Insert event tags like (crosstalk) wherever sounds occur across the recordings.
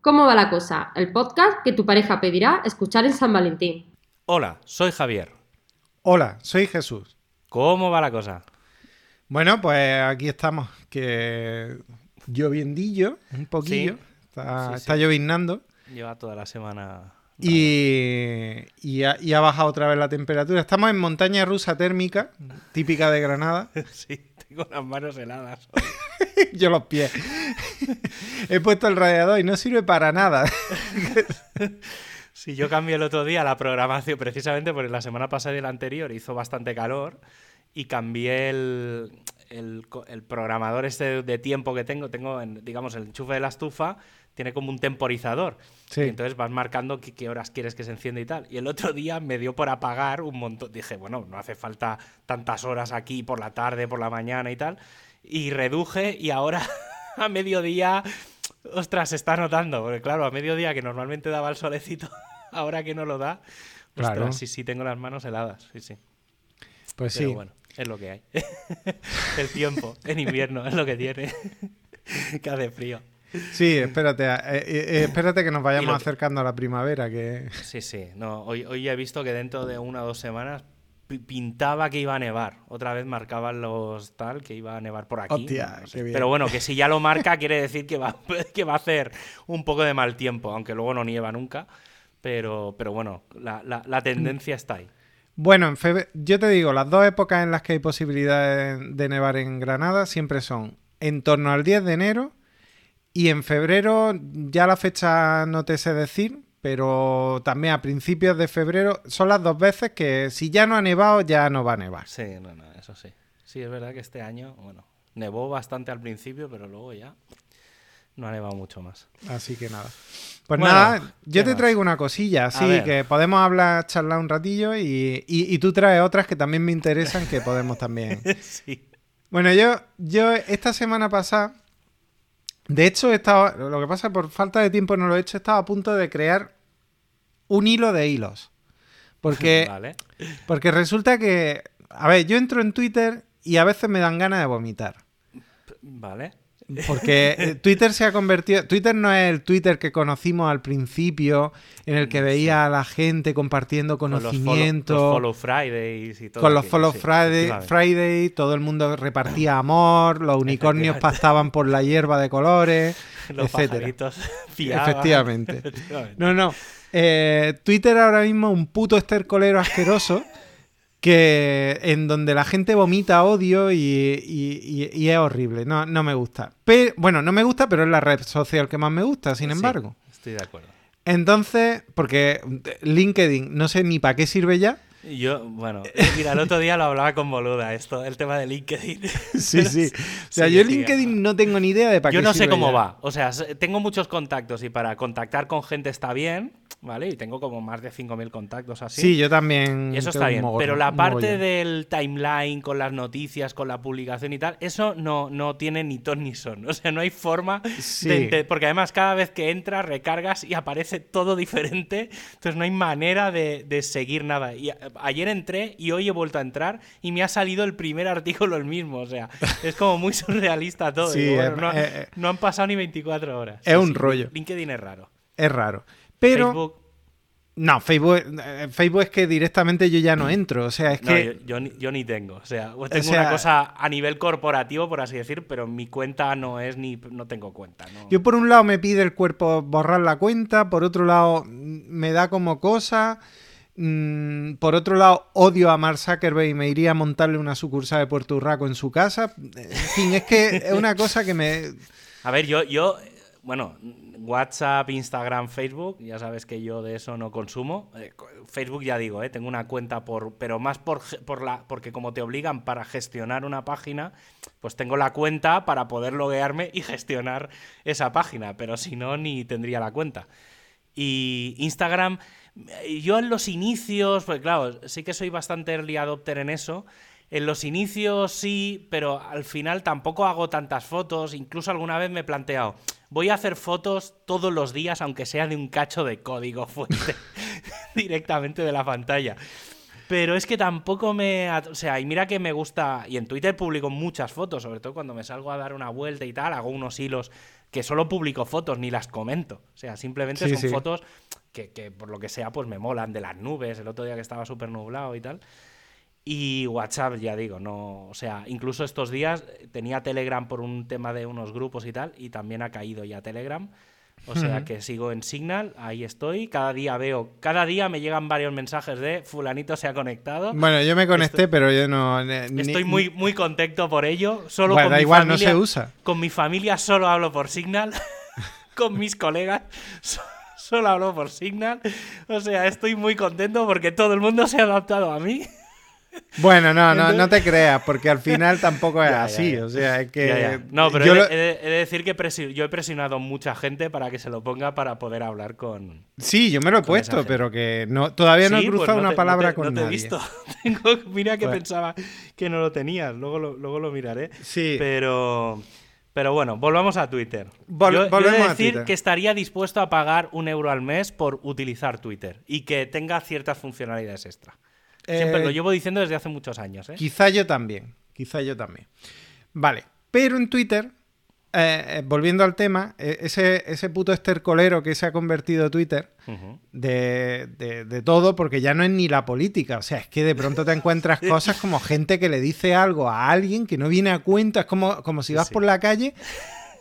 ¿Cómo va la cosa? El podcast que tu pareja pedirá escuchar en San Valentín. Hola, soy Javier. Hola, soy Jesús. ¿Cómo va la cosa? Bueno, pues aquí estamos, que lloviendillo, un poquillo, Sí. está, Sí, está sí. lloviznando Lleva toda la semana. y, y ha, y ha bajado otra vez la temperatura. Estamos en montaña rusa térmica, típica de Granada. (laughs) Sí, (laughs) tengo las manos heladas. (laughs) Yo los pies. (laughs) He puesto el radiador y no sirve para nada. Sí, yo cambié el otro día la programación, precisamente porque la semana pasada y la anterior hizo bastante calor y cambié el, el programador este de tiempo que tengo. Tengo, en, digamos, el enchufe de la estufa, tiene como un temporizador. Sí. Y entonces vas marcando qué, qué horas quieres que se encienda y tal. Y el otro día me dio por apagar un montón. Dije, bueno, no hace falta tantas horas aquí por la tarde, por la mañana y tal. Y reduje y ahora (laughs) a mediodía, ostras, se está notando. Porque claro, a mediodía que normalmente daba el solecito, (laughs) ahora que no lo da, ostras, Claro. sí, sí, tengo las manos heladas. Sí, sí. Pues Pero sí. bueno, es lo que hay. (laughs) el tiempo en invierno es lo que tiene. que hace frío. Sí, espérate, eh, eh, eh, espérate que nos vayamos lo- acercando a la primavera, que Sí, sí. No, hoy, hoy he visto que dentro de una o dos semanas pi- pintaba que iba a nevar. Otra vez marcaban los tal que iba a nevar por aquí. Hostia, no sé. qué bien. Pero bueno, que si ya lo marca quiere decir que va, (laughs) que va a hacer un poco de mal tiempo, aunque luego no nieva nunca. Pero, pero bueno, la, la- la tendencia está ahí. Bueno, en febr- yo te digo, las dos épocas en las que hay posibilidad de, de nevar en Granada siempre son en torno al 10 de enero y en febrero, ya la fecha no te sé decir, pero también a principios de febrero son las dos veces que si ya no ha nevado, ya no va a nevar. Sí, no, no, eso sí. Sí, es verdad que este año, bueno, nevó bastante al principio, pero luego ya no ha nevado mucho más. Así que nada. Pues Bueno, nada, yo ¿qué te más? traigo una cosilla, así que podemos hablar, charlar un ratillo y, y- y tú traes otras que también me interesan que podemos también. (laughs) sí. Bueno, yo, yo esta semana pasada, de hecho, estaba, lo que pasa por falta de tiempo no lo he hecho, estaba a punto de crear un hilo de hilos. Porque, (laughs) Vale. porque resulta que, a ver, yo entro en Twitter y a veces me dan ganas de vomitar. Vale. Porque eh, (laughs) Twitter se ha convertido. Twitter no es el Twitter que conocimos al principio, en el que veía a la gente compartiendo Con los follow- conocimiento. los follow Fridays y todo. con los Follow sí, Friday, todo el mundo repartía amor, los unicornios pastaban por la hierba de colores, (laughs) Los etcétera. (laughs) Efectivamente. Efectivamente. No, no. Eh, Twitter ahora mismo es un puto estercolero asqueroso que en donde la gente vomita odio y, y- y- y es horrible. No, no me gusta. Pero, bueno, no me gusta, pero es la red social que más me gusta, sin Sí, embargo. estoy de acuerdo. Entonces, porque LinkedIn no sé ni para qué sirve ya. Yo, bueno, mira, el otro día lo hablaba con Boluda, esto, el tema de LinkedIn. (laughs) Sí, (laughs) sí. O sea, Sí, yo sí, LinkedIn no tengo ni idea de para qué Yo no sé cómo ya. va. O sea, tengo muchos contactos y para contactar con gente está bien, ¿vale? Y tengo como más de 5.000 contactos así. Sí, yo también. Y eso está bien. mogollón, Pero la parte del timeline con las noticias, con la publicación y tal, eso no, no tiene ni ton ni son. O sea, no hay forma Sí. de Porque además, cada vez que entras, recargas y aparece todo (laughs) diferente. Entonces no hay manera de, de seguir nada. Y ayer entré y hoy he vuelto a entrar y me ha salido el primer (laughs) artículo el mismo. O sea, es como muy (laughs) surrealista todo. Sí, bueno, no, eh, eh. no han pasado ni 24 horas. Es un rollo. LinkedIn es raro. Es raro. Pero. Facebook. No, Facebook, eh, Facebook es que directamente yo ya no (clears throat) entro. O sea, es No, que. yo, yo ni, yo ni tengo. O sea, tengo sea- una cosa a nivel corporativo, por así decir, pero mi cuenta no es ni. No tengo cuenta. ¿no? Yo por un lado me pide el cuerpo borrar la cuenta, por otro lado me da como cosa, mm, por otro lado odio a Mark Zuckerberg y me iría a montarle una sucursal de Puerto Urraco en su casa. En fin, es que es una cosa que me... A ver, yo, yo. Bueno, WhatsApp, Instagram, Facebook, ya sabes que yo de eso no consumo. Eh, Facebook ya digo, eh, tengo una cuenta por. Pero más por, por la. Porque como te obligan para gestionar una página, pues tengo la cuenta para poder loguearme y gestionar esa página. Pero si no, ni tendría la cuenta. Y Instagram, yo en los inicios, pues claro, sí que soy bastante early adopter en eso. En los inicios sí, pero al final tampoco hago tantas fotos. Incluso alguna vez me he planteado, voy a hacer fotos todos los días, aunque sea de un cacho de código fuente (laughs) directamente de la pantalla. Pero es que tampoco me... O sea, y mira que me gusta... Y en Twitter publico muchas fotos, sobre todo cuando me salgo a dar una vuelta y tal, hago unos hilos que solo publico fotos, ni las comento. O sea, simplemente Sí, son sí. fotos que, que por lo que sea, pues me molan de las nubes, el otro día que estaba súper nublado y tal. Y WhatsApp, ya digo, no. O sea, incluso estos días tenía Telegram por un tema de unos grupos y tal, y también ha caído ya Telegram. O sea que sigo en Signal, ahí estoy. Cada día veo, cada día me llegan varios mensajes de Fulanito se ha conectado. Bueno, yo me conecté, pero yo no. ni- Estoy muy, muy contento por ello. Solo Bueno, con da mi igual, familia, no se usa. Con mi familia solo hablo por Signal. (laughs) con mis colegas (laughs) so- solo hablo por Signal. O sea, estoy muy contento porque todo el mundo se ha adaptado a mí. Bueno, no, no, no te creas, porque al final (laughs) tampoco es Ya, así. ya. O sea, es que. No, pero he, de, lo- he de- he de decir que presi- yo he presionado mucha gente para que se lo ponga para poder hablar con. Sí, yo me lo he puesto, pero que no, todavía no he pues cruzado no una te- no palabra te- con no te he visto. (laughs) Tengo- mira que pensaba que no lo tenías. Luego lo, luego lo miraré. Sí. Pero, pero bueno, volvamos a Twitter. Vol- yo, yo he de volvemos a decir Twitter. que estaría dispuesto a pagar un euro al mes por utilizar Twitter y que tenga ciertas funcionalidades extra. Siempre Eh, lo llevo diciendo desde hace muchos años. ¿eh? Quizá yo también, quizá yo también. Vale, pero en Twitter, eh, eh, volviendo al tema, ese, ese puto estercolero que se ha convertido Twitter de, de- de todo, porque ya no es ni la política, o sea, es que de pronto te encuentras (laughs) cosas como gente que le dice algo a alguien que no viene a cuento, es como, como si vas Sí. por la calle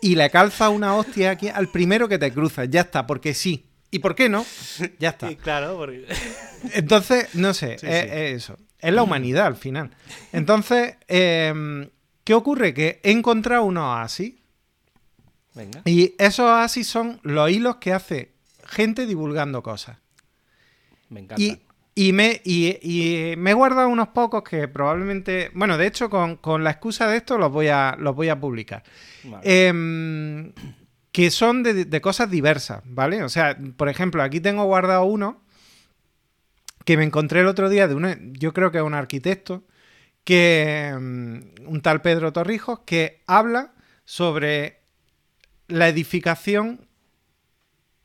y le calzas una hostia aquí al primero que te cruzas, ya está, porque sí. ¿Y por qué no? (laughs) Ya está. Claro, porque... (laughs) Entonces, no sé, Sí, es, sí. es eso. Es la humanidad al final. Entonces, em, ¿qué ocurre? Que he encontrado unos oasis. Venga. Y esos oasis son los hilos que hace gente divulgando cosas. Me encanta. Y, y me, y, y me he guardado unos pocos que probablemente. Bueno, de hecho, con, con la excusa de esto los voy a, los voy a publicar. Vale. Em, que son de, de cosas diversas, ¿vale? O sea, por ejemplo, aquí tengo guardado uno que me encontré el otro día de un, yo creo que es un arquitecto, que mm, un tal Pedro Torrijos, que habla sobre la edificación,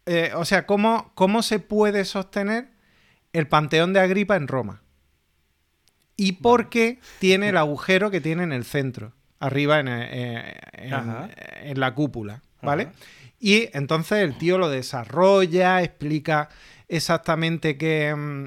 eh, o sea, cómo, cómo se puede sostener el Panteón de Agripa en Roma. Y por qué tiene el (laughs) agujero que tiene en el centro, arriba en, eh, en la cúpula, ¿vale? Y entonces el tío lo desarrolla, explica exactamente qué... mm,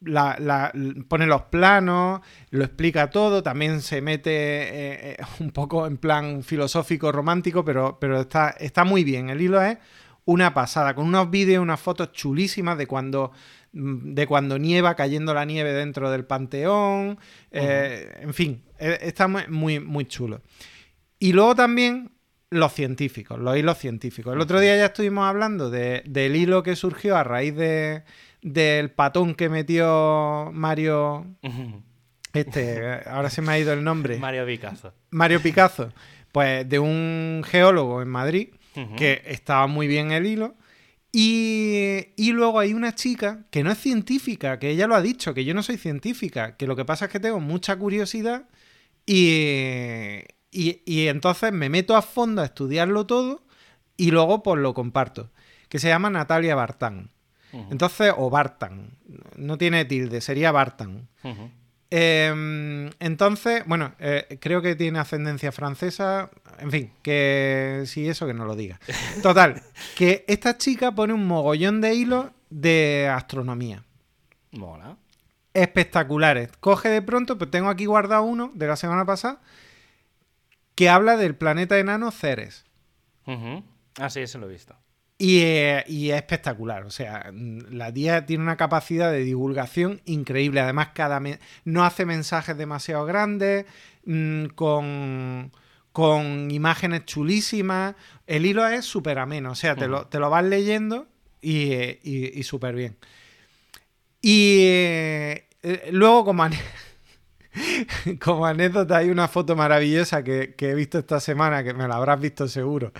la- la- pone los planos, lo explica todo, también se mete eh, eh, (laughs) un poco en plan filosófico romántico, pero, pero está, está muy bien. El hilo es una pasada, con unos vídeos, unas fotos chulísimas de cuando, mm, de cuando nieva cayendo la nieve dentro del panteón, eh, en fin, eh, está muy, muy, muy chulo. Y luego también los científicos, los hilos científicos. El otro día ya estuvimos hablando de- del hilo que surgió a raíz de, del patón que metió Mario. Este, ahora se me ha ido el nombre. Mario Picasso. Mario Picasso. Pues de un geólogo en Madrid que estaba muy bien el hilo. Y, y luego hay una chica que no es científica, que ella lo ha dicho, que yo no soy científica, que lo que pasa es que tengo mucha curiosidad y, y, y entonces me meto a fondo a estudiarlo todo y luego pues lo comparto, que se llama Natalia Bartán. Entonces, o Bartan, no tiene tilde, sería Bartan. Eh, entonces, bueno, eh, creo que tiene ascendencia francesa. En fin, que si eso que no lo diga. Total, (laughs) que esta chica pone un mogollón de hilos de astronomía. Mola. Espectaculares. Coge de pronto, pues tengo aquí guardado uno de la semana pasada que habla del planeta enano Ceres. Ah, sí, ese lo he visto. Y, eh, y es espectacular. O sea, mm, la tía tiene una capacidad de divulgación increíble. Además, cada no hace mensajes demasiado grandes, mm, con, con imágenes chulísimas. El hilo es súper ameno. O sea, te, lo, te lo vas leyendo y, eh, y- y súper bien. Y eh, luego, como, (laughs) (laughs) como anécdota, hay una foto maravillosa que, que he visto esta semana, que me la habrás visto seguro,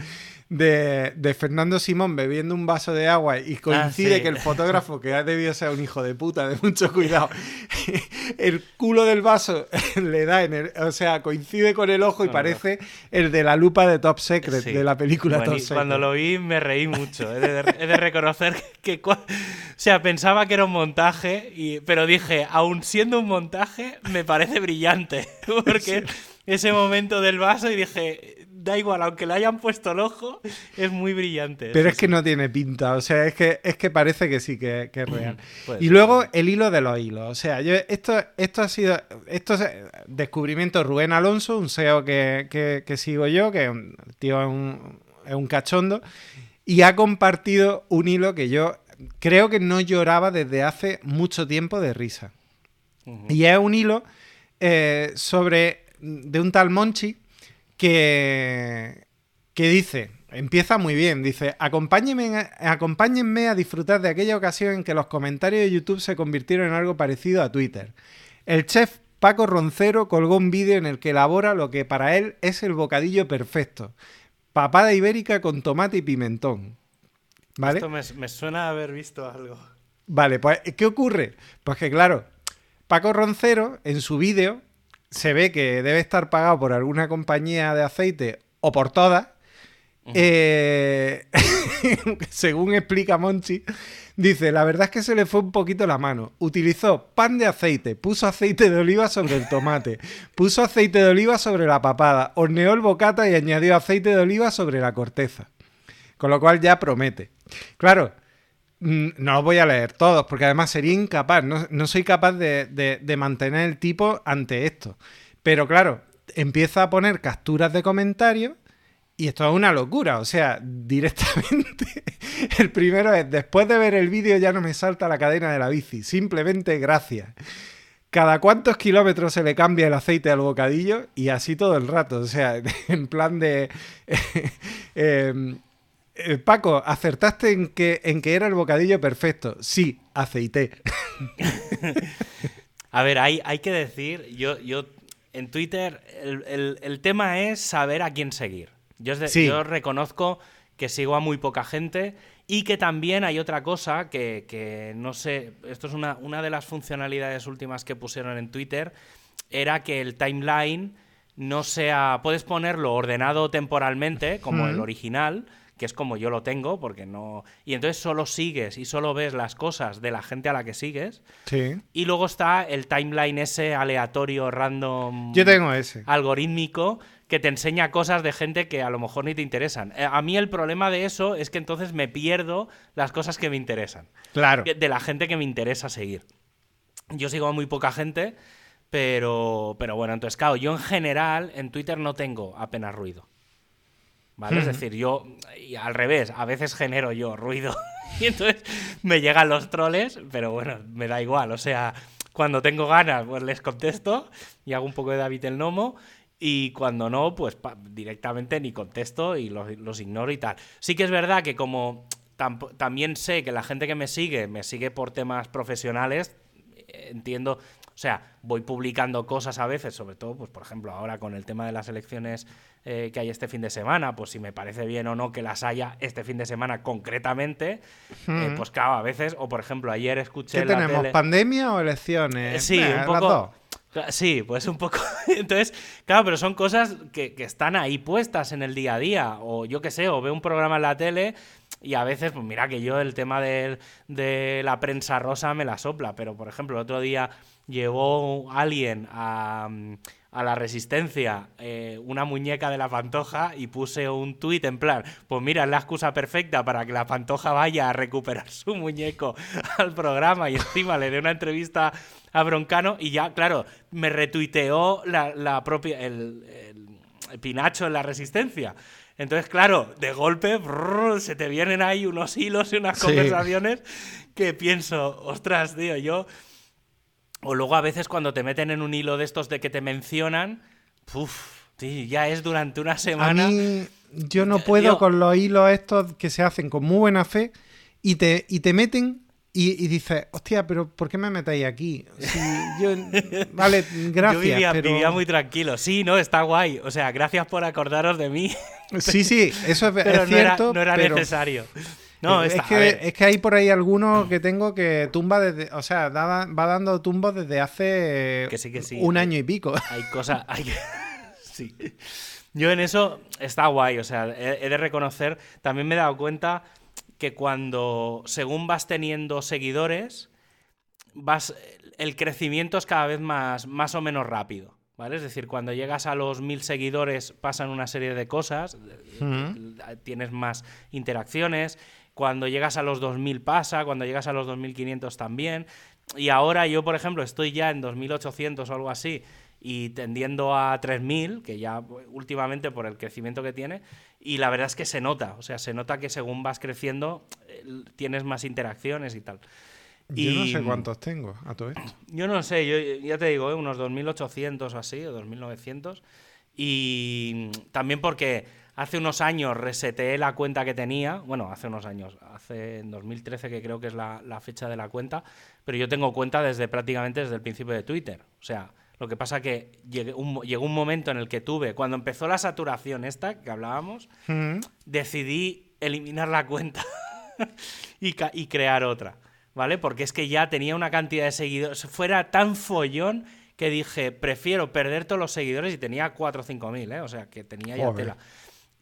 de, de Fernando Simón bebiendo un vaso de agua y coincide Ah, sí. que el fotógrafo, que ha debido ser un hijo de puta, de mucho cuidado, (laughs) el culo del vaso (laughs) le da en el... O sea, coincide con el ojo y No, no. parece el de la lupa de Top Secret, Sí. de la película Bueno, Top Secret. Cuando lo vi me reí mucho. He de, he de reconocer que, cua- o sea, pensaba que era un montaje, y, pero dije, aun siendo un montaje, me parece brillante. (laughs) Porque ese momento del vaso y dije, da igual, aunque le hayan puesto el ojo, es muy brillante. Pero sí, es que no tiene pinta, o sea, es que, es que parece que sí, que, que es real. Y luego el hilo de los hilos. O sea, yo, esto, esto ha sido. Esto es descubrimiento de Rubén Alonso, un SEO que, que- que sigo yo, que un el tío es un, es un cachondo. Y ha compartido un hilo que yo creo que no lloraba desde hace mucho tiempo de risa. Y es un hilo eh, sobre. de un tal Monchi que. que dice. Empieza muy bien, dice, acompáñenme, acompáñenme a disfrutar de aquella ocasión en que los comentarios de YouTube se convirtieron en algo parecido a Twitter. El chef Paco Roncero colgó un vídeo en el que elabora lo que para él es el bocadillo perfecto. Papada ibérica con tomate y pimentón. ¿Vale? Esto me, me suena a haber visto algo. Vale, pues ¿qué ocurre? Pues que claro, Paco Roncero en su vídeo se ve que debe estar pagado por alguna compañía de aceite o por todas. Eh, (laughs) según explica Monchi, dice, la verdad es que se le fue un poquito la mano. Utilizó pan de aceite, puso aceite de oliva sobre el tomate, puso aceite de oliva sobre la papada, horneó el bocata y añadió aceite de oliva sobre la corteza. Con lo cual ya promete. Claro, no los voy a leer todos, porque además sería incapaz, no, no soy capaz de, de- de mantener el tipo ante esto. Pero claro, empieza a poner capturas de comentarios y esto es una locura. O sea, (laughs) directamente, el primero es, después de ver el vídeo ya no me salta la cadena de la bici, simplemente gracias. ¿Cada cuántos kilómetros se le cambia el aceite al bocadillo? Y así todo el rato. O sea, (laughs) en plan de... (laughs) em, eh, Paco, ¿acertaste en que, en que era el bocadillo perfecto? Sí, aceité. (laughs) A ver, hay, hay que decir, yo, yo en Twitter el, el- el tema es saber a quién seguir. Yo, es de- Sí. yo reconozco que sigo a muy poca gente y que también hay otra cosa que, que no sé, esto es una, una de las funcionalidades últimas que pusieron en Twitter, era que el timeline no sea, puedes ponerlo ordenado temporalmente, como el original, que es como yo lo tengo, porque no... Y entonces solo sigues y solo ves las cosas de la gente a la que sigues. Sí. Y luego está el timeline ese aleatorio, random, Yo tengo ese. algorítmico, que te enseña cosas de gente que a lo mejor ni te interesan. Eh, A mí el problema de eso es que entonces me pierdo las cosas que me interesan. Claro. De la gente que me interesa seguir. Yo sigo a muy poca gente, pero, pero bueno, entonces, claro, yo en general en Twitter no tengo apenas ruido. ¿Vale? Es decir, yo, y al revés, a veces genero yo ruido. (laughs) Y entonces me llegan los troles, pero bueno, me da igual. O sea, cuando tengo ganas, pues les contesto y hago un poco de David el Nomo. Y cuando no, pues directamente ni contesto y los, los ignoro y tal. Sí que es verdad que como también sé que la gente que me sigue, me sigue por temas profesionales, eh, entiendo, o sea, voy publicando cosas a veces, sobre todo, pues por ejemplo, ahora con el tema de las elecciones eh, que hay este fin de semana, pues si me parece bien o no que las haya este fin de semana concretamente, eh, Ujú. pues claro, a veces, o por ejemplo, ayer escuché ¿Qué la tenemos? tele- ¿Pandemia o elecciones? Eh, sí, un las poco. dos. Sí, pues un poco. (laughs) Entonces, claro, pero son cosas que, que están ahí puestas en el día a día. O yo qué sé, o veo un programa en la tele y a veces, pues mira que yo el tema del- de la prensa rosa me la sopla. Pero, por ejemplo, el otro día llevó alguien a, a la resistencia eh, una muñeca de la pantoja y puse un tuit en plan, pues mira, es la excusa perfecta para que la pantoja vaya a recuperar su muñeco (laughs) al programa y encima le dé una entrevista a Broncano y ya, claro, me retuiteó la, la propia, el, el- el Pinacho en la resistencia. Entonces, claro, de golpe brrr, se te vienen ahí unos hilos y unas Sí. conversaciones que pienso, ostras, tío, yo... O luego a veces cuando te meten en un hilo de estos de que te mencionan, tío, ya es durante una A semana. mí, yo no Yo- puedo con los hilos estos que se hacen con muy buena fe y te, y te meten y, y dices, hostia, pero ¿por qué me metéis aquí? Si yo, (laughs) vale, gracias, Yo vivía, pero... vivía muy tranquilo. Sí, no, está guay. O sea, gracias por acordaros de mí. Sí, sí, eso es, (laughs) Pero es no era, cierto, no era pero... necesario. No, es, está, a que, es que hay por ahí algunos que tengo que tumba desde, o sea, da- va dando tumbos desde hace Que sí, que sí. un año y pico. Hay (laughs) cosas. Hay... (laughs) sí. Yo en eso está guay. O sea, he, he de reconocer. También me he dado cuenta que cuando, según vas teniendo seguidores, vas. El crecimiento es cada vez más, más o menos rápido. ¿Vale? Es decir, cuando llegas a los mil seguidores pasan una serie de cosas, eh, tienes más interacciones, cuando llegas a los 2000 pasa, cuando llegas a los 2500 también, y ahora yo, por ejemplo, estoy ya en 2800 o algo así, y tendiendo a 3000, que ya últimamente por el crecimiento que tiene, y la verdad es que se nota, o sea, se nota que según vas creciendo tienes más interacciones y tal. Yo no sé cuántos tengo a todo esto. (clears throat) Yo no sé, yo ya te digo, ¿eh? unos 2.800 o así, o 2.900. Y también porque hace unos años reseteé la cuenta que tenía, bueno, hace unos años, hace en 2013 que creo que es la, la fecha de la cuenta, pero yo tengo cuenta desde prácticamente desde el principio de Twitter. O sea, lo que pasa que llegué un, llegó un momento en el que tuve, cuando empezó la saturación esta que hablábamos, Mm. decidí eliminar la cuenta (laughs) y crear otra, ¿vale? Porque es que ya tenía una cantidad de seguidores, fuera tan follón que dije, prefiero perder todos los seguidores y tenía 4 o 5 mil, ¿eh? O sea, que tenía ya Joder. tela.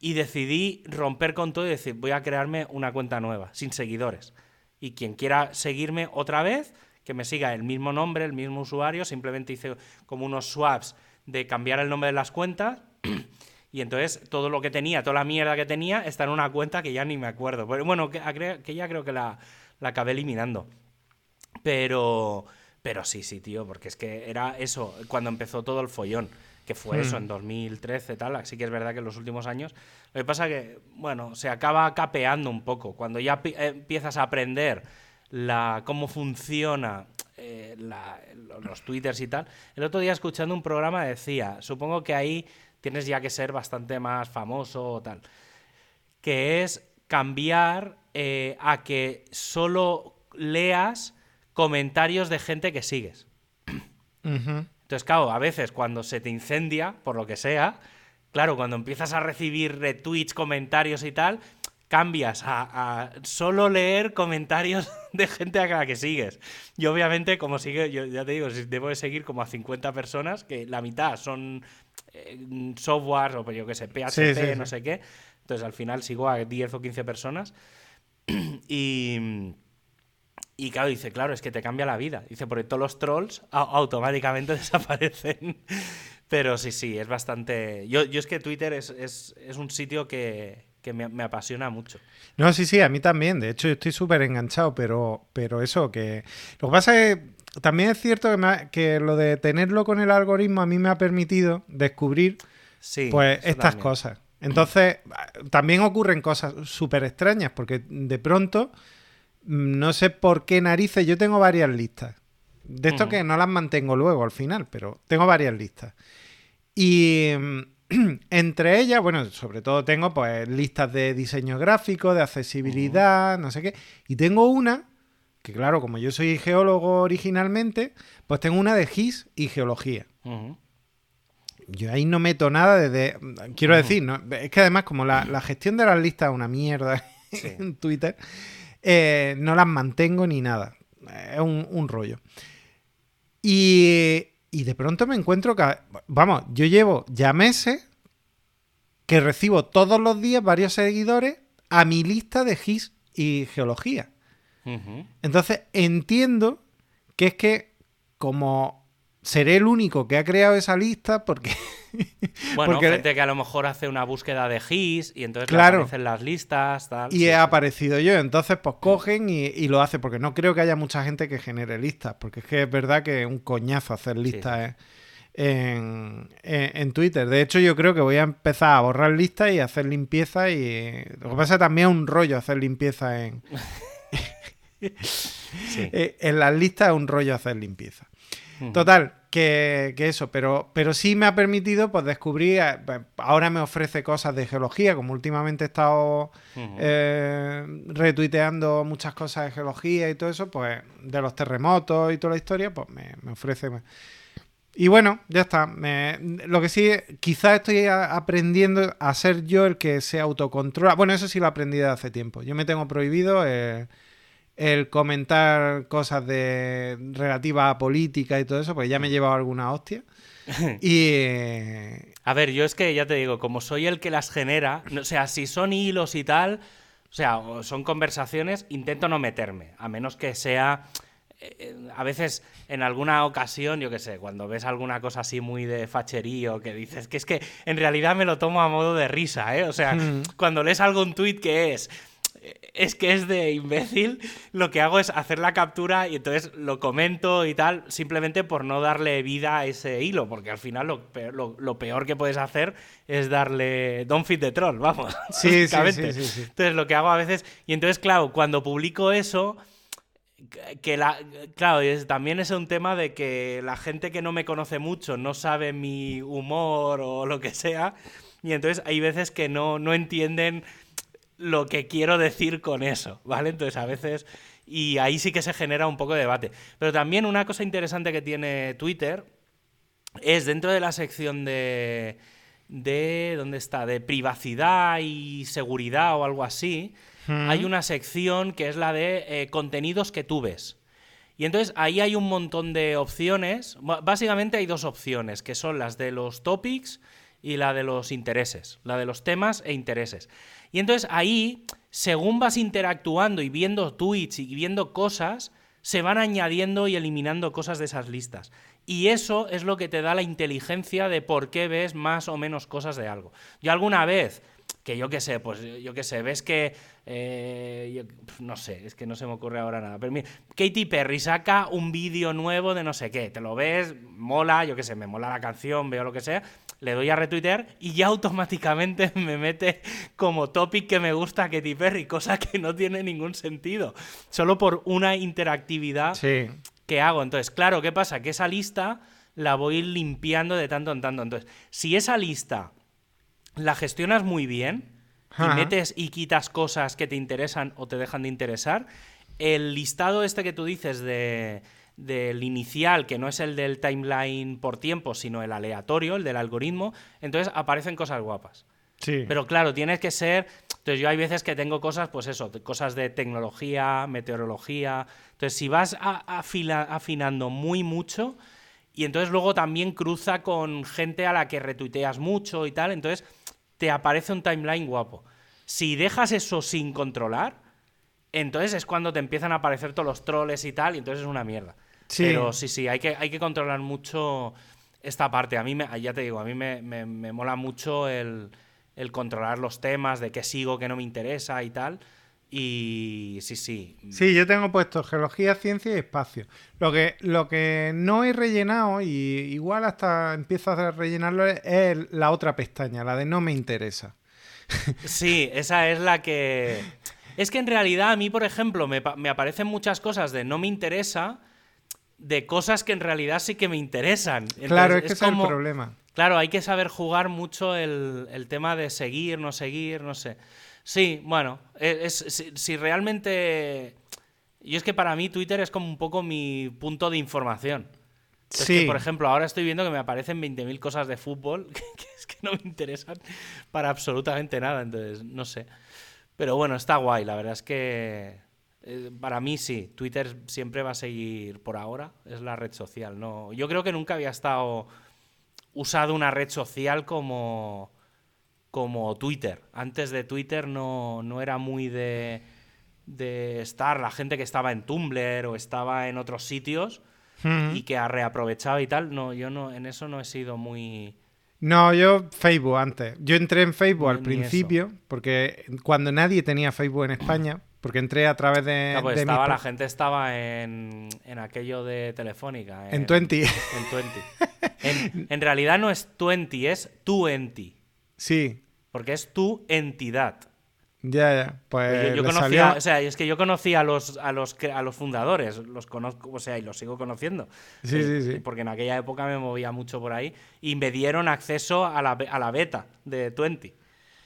Y decidí romper con todo y decir, voy a crearme una cuenta nueva, sin seguidores. Y quien quiera seguirme otra vez, que me siga el mismo nombre, el mismo usuario, simplemente hice como unos swaps de cambiar el nombre de las cuentas y entonces todo lo que tenía, toda la mierda que tenía, está en una cuenta que ya ni me acuerdo. Pero bueno, que, que ya creo que la, la acabé eliminando. Pero, pero sí, sí, tío, porque es que era eso, cuando empezó todo el follón, que fue eso en 2013 tal, así que es verdad que en los últimos años. Lo que pasa que, bueno, se acaba capeando un poco. Cuando ya eh, empiezas a aprender la, cómo funciona eh, la- los twitters y tal. El otro día escuchando un programa decía, supongo que ahí tienes ya que ser bastante más famoso o tal, que es cambiar eh, a que solo leas comentarios de gente que sigues. Entonces, claro, a veces cuando se te incendia, por lo que sea, claro, cuando empiezas a recibir retweets, comentarios y tal, cambias a, a solo leer comentarios (laughs) de gente a la que sigues. Y obviamente, como sigue, yo ya te digo, debo de seguir como a 50 personas, que la mitad son eh, software o pues yo qué sé, PHP, Sí, sí, no sí. sé qué. Entonces, al final sigo a 10 o 15 personas. (clears throat) y. Y claro, dice, claro, es que te cambia la vida. Dice, porque todos los trolls au- automáticamente (laughs) desaparecen. Pero sí, sí, es bastante... Yo, yo es que Twitter es, es- es un sitio que, que me, me apasiona mucho. No, sí, sí, a mí también. De hecho, yo estoy súper enganchado, pero, pero eso, que. Lo que pasa es que también es cierto que, me ha- que lo de tenerlo con el algoritmo a mí me ha permitido descubrir Sí, pues estas también. cosas. Entonces, (clears throat) también ocurren cosas súper extrañas, porque de pronto, no sé por qué narices, yo tengo varias listas. De esto que no las mantengo luego al final, pero tengo varias listas. Y mm, (clears throat) entre ellas, bueno, sobre todo tengo pues listas de diseño gráfico, de accesibilidad, no sé qué. Y tengo una, que claro, como yo soy geólogo originalmente, pues tengo una de GIS y geología. Yo ahí no meto nada desde. Quiero decir, ¿no? es que además, como la, la gestión de las listas es una mierda (laughs) Sí. en Twitter, eh, no las mantengo ni nada. Es un, un rollo. Y, y de pronto me encuentro que. Vamos, yo llevo ya meses que recibo todos los días varios seguidores a mi lista de GIS y geología. Entonces entiendo que es que como seré el único que ha creado esa lista porque (laughs) (laughs) Bueno, Porque- gente que a lo mejor hace una búsqueda de GIS y entonces Claro. aparecen las listas, tal. y sí, he sí. aparecido yo, entonces pues cogen y, y lo hace porque no creo que haya mucha gente que genere listas, porque es que es verdad que es un coñazo hacer listas eh, En, en- en Twitter. De hecho, yo creo que voy a empezar a borrar listas y hacer limpieza y lo que pasa también es un rollo hacer limpieza en, (laughs) Sí. (laughs) Eh, en las listas es un rollo hacer limpieza. Total, que, que eso, pero, pero sí me ha permitido pues descubrir, eh, pues, ahora me ofrece cosas de geología, como últimamente he estado eh, retuiteando muchas cosas de geología y todo eso, pues de los terremotos y toda la historia, pues me, me ofrece... Y bueno, ya está. Me- lo que sí, quizás estoy a- aprendiendo a ser yo el que se autocontrola. Bueno, eso sí lo aprendí desde hace tiempo. Yo me tengo prohibido eh, el comentar cosas de relativas a política y todo eso, porque ya me he llevado alguna hostia. (laughs) Y eh, A ver, yo es que ya te digo, como soy el que las genera, no- o sea, si son hilos y tal, o sea, son conversaciones, intento no meterme, a menos que sea eh, a veces en alguna ocasión, yo qué sé, cuando ves alguna cosa así muy de facherío, que dices que es que en realidad me lo tomo a modo de risa, ¿eh? O sea, Mm. cuando lees algún tuit que es es que es de imbécil, lo que hago es hacer la captura y entonces lo comento y tal, simplemente por no darle vida a ese hilo, porque al final lo peor, lo, lo peor que puedes hacer es darle don't feed the troll, vamos. Sí, (laughs) sí, básicamente. sí, sí, sí. Entonces lo que hago a veces, y entonces claro, cuando publico eso, que la, claro, es, también es un tema de que la gente que no me conoce mucho no sabe mi humor o lo que sea, y entonces hay veces que no, no entienden lo que quiero decir con eso, ¿vale? Entonces a veces, y ahí sí que se genera un poco de debate. Pero también una cosa interesante que tiene Twitter es dentro de la sección de, de ¿dónde está? De privacidad y seguridad o algo así, Mm. hay una sección que es la de eh, contenidos que tú ves. Y entonces ahí hay un montón de opciones. Básicamente hay dos opciones, que son las de los topics y la de los intereses, la de los temas e intereses. Y entonces ahí, según vas interactuando y viendo tweets y viendo cosas, se van añadiendo y eliminando cosas de esas listas. Y eso es lo que te da la inteligencia de por qué ves más o menos cosas de algo. Yo alguna vez, que yo qué sé, pues yo qué sé, ves que, eh, no sé, es que no se me ocurre ahora nada, pero mira, Katy Perry saca un vídeo nuevo de no sé qué, te lo ves, mola, yo qué sé, me mola la canción, veo lo que sea, le doy a retuitear y ya automáticamente (laughs) me mete como topic que me gusta Katy Perry, cosa que no tiene ningún sentido, solo por una interactividad Sí. que hago. Entonces, claro, ¿qué pasa? Que esa lista la voy limpiando de tanto en tanto. Entonces, si esa lista la gestionas muy bien y Ajá. metes y quitas cosas que te interesan o te dejan de interesar, el listado este que tú dices de del inicial, que no es el del timeline por tiempo, sino el aleatorio, el del algoritmo, entonces aparecen cosas guapas. Sí. Pero claro, tienes que ser. Entonces, yo hay veces que tengo cosas, pues eso, cosas de tecnología, meteorología. Entonces, si vas a- afinando muy mucho, y entonces luego también cruza con gente a la que retuiteas mucho y tal, entonces te aparece un timeline guapo. Si dejas eso sin controlar, entonces es cuando te empiezan a aparecer todos los troles y tal, y entonces es una mierda. Sí. Pero sí, sí, hay que, hay que controlar mucho esta parte. A mí, me, ya te digo, a mí me, me- me mola mucho el, el controlar los temas, de qué sigo, qué no me interesa y tal. Y sí, sí. Sí, yo tengo puesto geología, ciencia y espacio. Lo que, lo que no he rellenado, y igual hasta empiezo a rellenarlo, es la otra pestaña, la de no me interesa. (laughs) Sí, esa es la que... Es que en realidad a mí, por ejemplo, me, me aparecen muchas cosas de no me interesa, de cosas que en realidad sí que me interesan. Entonces, claro, es que es como- el problema. Claro, hay que saber jugar mucho el, el tema de seguir, no seguir, no sé. Sí, bueno, e, es, si, si realmente... Y es que para mí Twitter es como un poco mi punto de información. Sí. que, por ejemplo, ahora estoy viendo que me aparecen 20.000 cosas de fútbol (laughs) que, que es que no me interesan para absolutamente nada, entonces, no sé. Pero bueno, está guay, la verdad es que eh, para mí sí, Twitter siempre va a seguir por ahora, es la red social. No, yo creo que nunca había estado usado una red social como, como Twitter. Antes de Twitter no, no era muy de, de estar la gente que estaba en Tumblr o estaba en otros sitios y que ha reaprovechado y tal. No, yo no, en eso no he sido muy. No, yo Facebook antes. Yo entré en Facebook al principio, porque cuando nadie tenía Facebook en España, porque entré a través de, pues estaba, la gente estaba en, en aquello de Telefónica. en. En 20. En, en realidad no es 20, es tu enti. sí, Porque es tu entidad. ya, ya. Pues yo, conocía, o sea, es que yo conocía a los, a los, a los fundadores, los conozco, o sea, y los sigo conociendo. Sí, Eh, sí, sí. Porque en aquella época me movía mucho por ahí y me dieron acceso a la, a la beta de 20.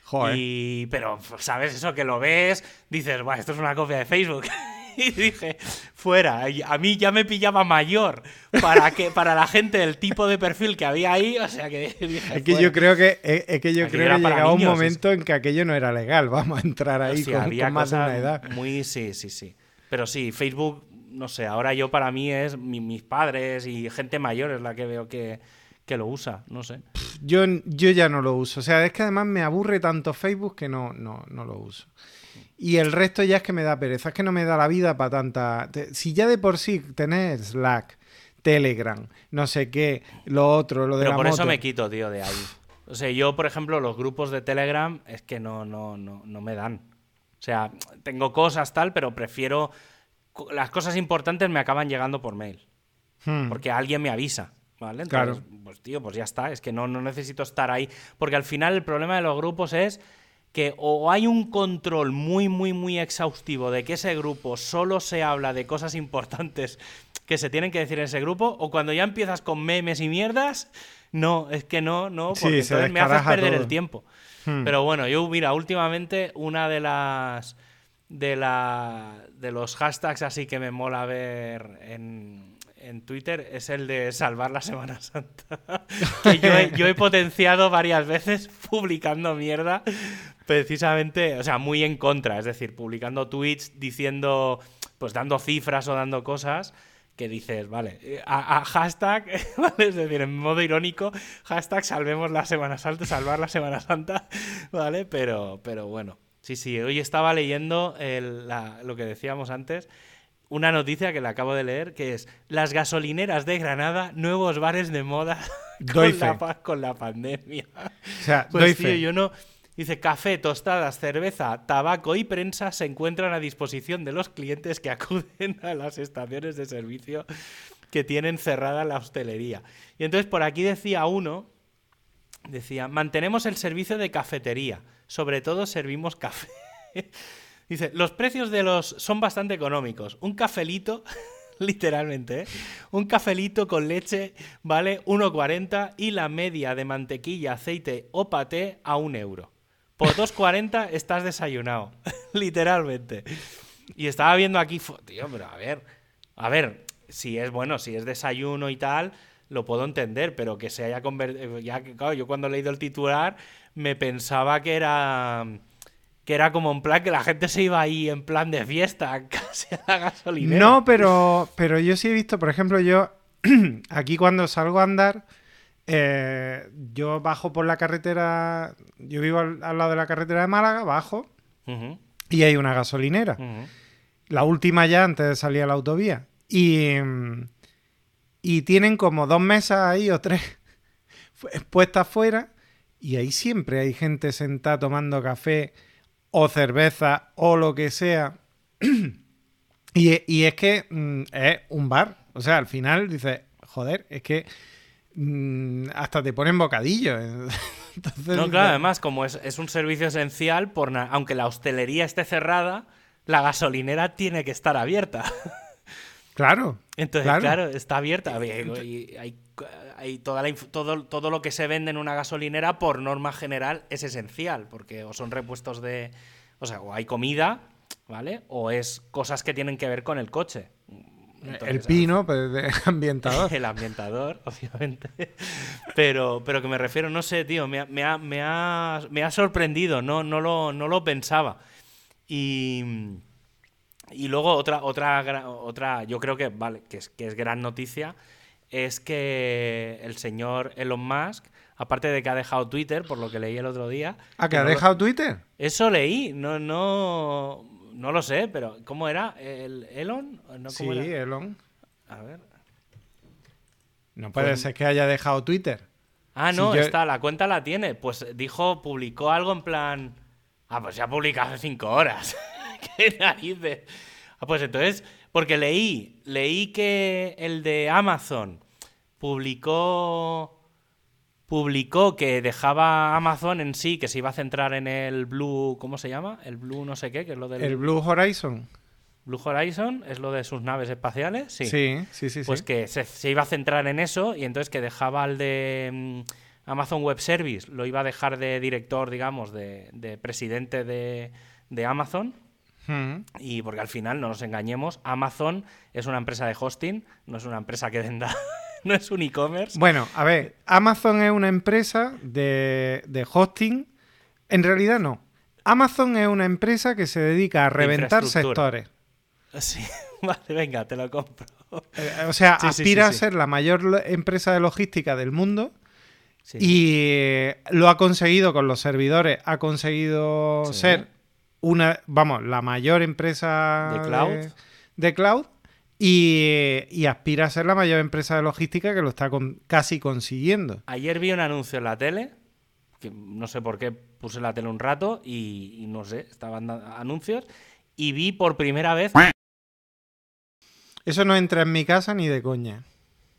Joder. Y, pero, ¿sabes? Eso que lo ves, dices, bueno, esto es una copia de Facebook. (laughs) y dije, fuera. Y a mí ya me pillaba mayor para, que, para la gente del tipo de perfil que había ahí. O sea que (laughs) dije, Es que yo creo que es, es que yo Aquello creo que llegaba un niños, momento en que aquello no era legal. (laughs) Vamos a entrar ahí con, había con más de una edad. Muy, sí, sí, sí. Pero sí, Facebook, no sé, ahora yo para mí es mi- mis padres y gente mayor es la que veo que, que lo usa, no sé. Yo, yo ya no lo uso. O sea, es que además me aburre tanto Facebook que no, no, no lo uso. Y el resto ya es que me da pereza, es que no me da la vida para tanta... Si ya de por sí tener Slack, Telegram, no sé qué, lo otro, lo de Pero la por eso me quito, tío, de ahí. O sea, yo, por ejemplo, los grupos de Telegram es que no, no, no, no me dan. O sea, tengo cosas tal, pero prefiero. Las cosas importantes me acaban llegando por mail. Hmm. Porque alguien me avisa. ¿Vale? Claro. Entonces, pues tío, pues ya está. Es que no, no necesito estar ahí. Porque al final el problema de los grupos es que o hay un control muy, muy, muy exhaustivo de que ese grupo solo se habla de cosas importantes que se tienen que decir en ese grupo, o cuando ya empiezas con memes y mierdas, no, es que no, no, porque entonces me haces perder todo. el tiempo. Hmm. Pero bueno, yo, mira, últimamente una de las. de la. de los hashtags así que me mola ver en, en Twitter es el de salvar la Semana (laughs) Santa. (laughs) que yo he, yo he potenciado varias veces (laughs) publicando mierda. Precisamente, o sea, muy en contra. Es decir, publicando tweets diciendo. pues dando cifras o dando cosas que dices, vale, a, a hashtag, ¿vale? es decir, en modo irónico, hashtag salvemos la Semana Santa, salvar la Semana Santa, ¿vale? Pero, pero bueno, sí, sí, hoy estaba leyendo el- la- lo que decíamos antes, una noticia que la acabo de leer, que es las gasolineras de Granada, nuevos bares de moda (laughs) con, la, con la pandemia. O sea, Pues doy tío, fe. yo no. Dice, café, tostadas, cerveza, tabaco y prensa se encuentran a disposición de los clientes que acuden a las estaciones de servicio que tienen cerrada la hostelería. Y entonces por aquí decía uno, decía, mantenemos el servicio de cafetería, sobre todo servimos café. Dice, los precios de los son bastante económicos. Un cafelito, (laughs) literalmente, ¿eh? un cafelito con leche vale 1,40 y la media de mantequilla, aceite o paté a 1 euro. Por 2,40 estás desayunado, (laughs) literalmente. Y estaba viendo aquí, tío, pero a ver, a ver, si es bueno, si es desayuno y tal, lo puedo entender, pero que se haya convertido, ya que claro, yo cuando he leído el titular me pensaba que era que era como en plan que la gente se iba ahí en plan de fiesta, (laughs) casi a la gasolinera. No, pero, pero yo sí he visto, por ejemplo, yo (clears throat) aquí cuando salgo a andar, eh, yo bajo por la carretera, yo vivo al, al lado de la carretera de Málaga, bajo, y hay una gasolinera. La última ya antes de salir a la autovía. Y, y tienen como dos mesas ahí o tres (laughs) puestas fuera. Y ahí siempre hay gente sentada tomando café o cerveza o lo que sea. (clears throat) y, y es que mm, es un bar. O sea, al final dices, joder, es que mm, hasta te ponen bocadillo. (laughs) Entonces, No, claro, además, como es, es un servicio esencial, por aunque la hostelería esté cerrada, la gasolinera tiene que estar abierta. (laughs) Claro. Entonces, Claro. claro, está abierta. Y hay, hay toda la todo, todo lo que se vende en una gasolinera, por norma general, es esencial, porque o son repuestos de. O sea, o hay comida, ¿vale? O es cosas que tienen que ver con el coche. el Entonces, pino, pues, de (laughs) ambientador. el ambientador, (laughs) obviamente. Pero, pero que me refiero, no sé, tío, me ha, me ha, me ha, me ha sorprendido, no, no, lo, no lo pensaba. Y, y luego otra, otra, otra, yo creo que, vale, que es, que es gran noticia, es que el señor Elon Musk, aparte de que ha dejado Twitter, por lo que leí el otro día... ¿Ah, que no ha lo- dejado Twitter? Eso leí, no, no, no lo sé, pero ¿cómo era? ¿El Elon? ¿No, sí, ¿Cómo era? Elon. A ver... No puede Pues- ser que haya dejado Twitter. Ah, Si no, yo- está, la cuenta la tiene. Pues dijo, publicó algo en plan. Ah, pues ya publicado hace cinco horas. (laughs) ¿Qué narices? Ah, pues entonces, porque leí, leí que el de Amazon publicó. Publicó que dejaba Amazon en sí, que se iba a centrar en el Blue. ¿Cómo se llama? El Blue no sé qué, que es lo del El Blue Horizon. Blue Horizon, es lo de sus naves espaciales. Sí. Sí, sí, sí. Pues sí. que se, se iba a centrar en eso y entonces que dejaba al de mm, Amazon Web Service, lo iba a dejar de director, digamos, de, de presidente de, de Amazon. Y porque al final, no nos engañemos, Amazon es una empresa de hosting, no es una empresa que venda, (laughs) no es un e-commerce. Bueno, a ver, Amazon es una empresa de, de hosting. En realidad no. Amazon es una empresa que se dedica a reventar sectores. Sí, (laughs) vale, venga, te lo compro. Eh, o sea, Sí, aspira sí, a ser la mayor empresa de logística del mundo y eh, lo ha conseguido con los servidores. Ha conseguido ser una, vamos, la mayor empresa ¿De cloud? de, de cloud y, y aspira a ser la mayor empresa de logística que lo está con- casi consiguiendo. Ayer vi un anuncio en la tele, que no sé por qué puse la tele un rato y, y no sé, estaban dando anuncios y vi por primera vez Eso no entra en mi casa ni de coña.